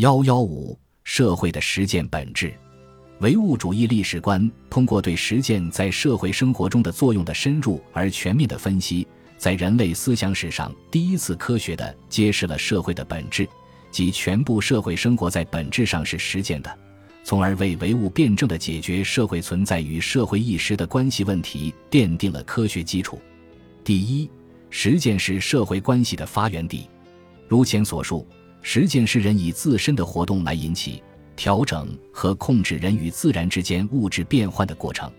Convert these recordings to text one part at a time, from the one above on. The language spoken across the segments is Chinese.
幺幺五社会的实践本质，唯物主义历史观通过对实践在社会生活中的作用的深入而全面的分析，在人类思想史上第一次科学的揭示了社会的本质，即全部社会生活在本质上是实践的，从而为唯物辩证的解决社会存在与社会意识的关系问题奠定了科学基础。第一，实践是社会关系的发源地，如前所述。实践是人以自身的活动来引起、调整和控制人与自然之间物质变换的过程。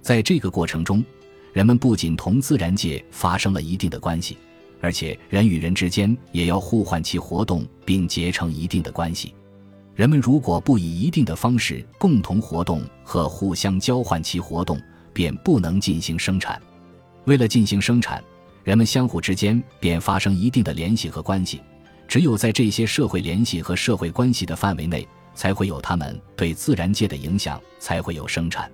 在这个过程中，人们不仅同自然界发生了一定的关系，而且人与人之间也要互换其活动，并结成一定的关系。人们如果不以一定的方式共同活动和互相交换其活动，便不能进行生产。为了进行生产，人们相互之间便发生一定的联系和关系。只有在这些社会联系和社会关系的范围内，才会有他们对自然界的影响，才会有生产。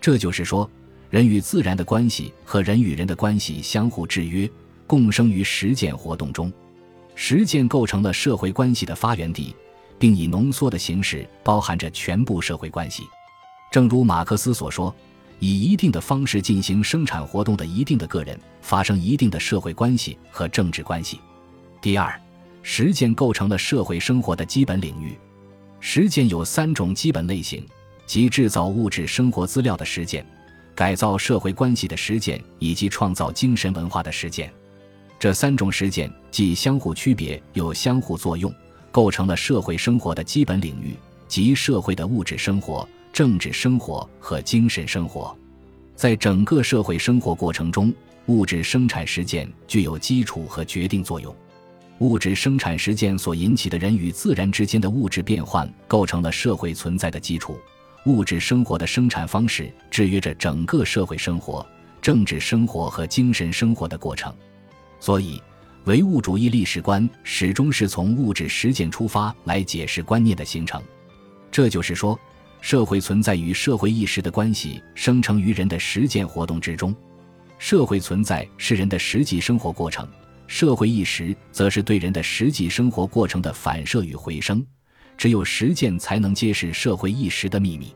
这就是说，人与自然的关系和人与人的关系相互制约，共生于实践活动中。实践构成了社会关系的发源地，并以浓缩的形式包含着全部社会关系。正如马克思所说：“以一定的方式进行生产活动的一定的个人，发生一定的社会关系和政治关系。”第二。实践构成了社会生活的基本领域。实践有三种基本类型，即制造物质生活资料的实践、改造社会关系的实践以及创造精神文化的实践。这三种实践既相互区别又相互作用，构成了社会生活的基本领域，即社会的物质生活、政治生活和精神生活。在整个社会生活过程中，物质生产实践具有基础和决定作用。物质生产实践所引起的人与自然之间的物质变换，构成了社会存在的基础。物质生活的生产方式制约着整个社会生活、政治生活和精神生活的过程。所以，唯物主义历史观始终是从物质实践出发来解释观念的形成。这就是说，社会存在与社会意识的关系生成于人的实践活动之中。社会存在是人的实际生活过程。社会意识则是对人的实际生活过程的反射与回声，只有实践才能揭示社会意识的秘密。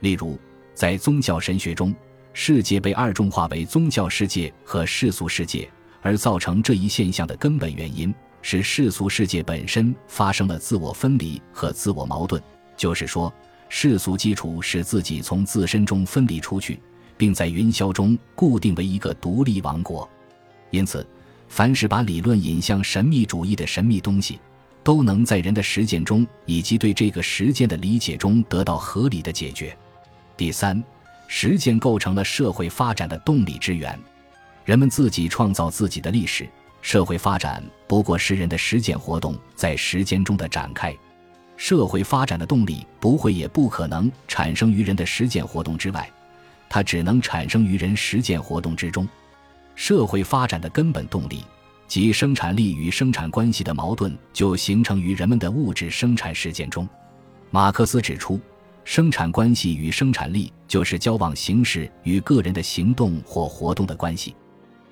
例如，在宗教神学中，世界被二重化为宗教世界和世俗世界，而造成这一现象的根本原因是世俗世界本身发生了自我分离和自我矛盾，就是说，世俗基础使自己从自身中分离出去，并在云霄中固定为一个独立王国，因此。凡是把理论引向神秘主义的神秘东西，都能在人的实践中以及对这个实践的理解中得到合理的解决。第三，实践构成了社会发展的动力之源。人们自己创造自己的历史，社会发展不过是人的实践活动在时间中的展开。社会发展的动力不会也不可能产生于人的实践活动之外，它只能产生于人实践活动之中。社会发展的根本动力，即生产力与生产关系的矛盾，就形成于人们的物质生产实践中。马克思指出，生产关系与生产力就是交往形式与个人的行动或活动的关系。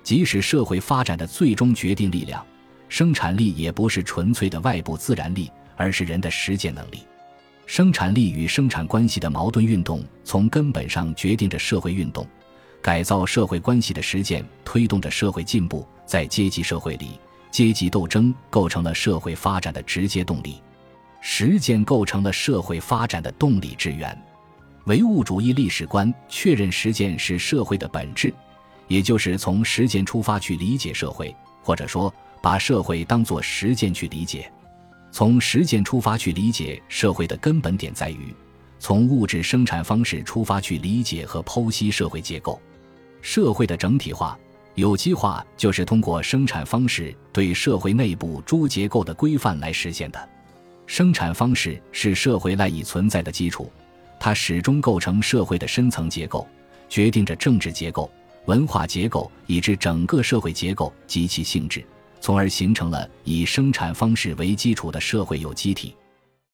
即使社会发展的最终决定力量，生产力也不是纯粹的外部自然力，而是人的实践能力。生产力与生产关系的矛盾运动，从根本上决定着社会运动。改造社会关系的实践推动着社会进步，在阶级社会里，阶级斗争构成了社会发展的直接动力，实践构成了社会发展的动力之源。唯物主义历史观确认实践是社会的本质，也就是从实践出发去理解社会，或者说把社会当作实践去理解。从实践出发去理解社会的根本点在于，从物质生产方式出发去理解和剖析社会结构。社会的整体化、有机化，就是通过生产方式对社会内部诸结构的规范来实现的。生产方式是社会赖以存在的基础，它始终构成社会的深层结构，决定着政治结构、文化结构以至整个社会结构及其性质，从而形成了以生产方式为基础的社会有机体。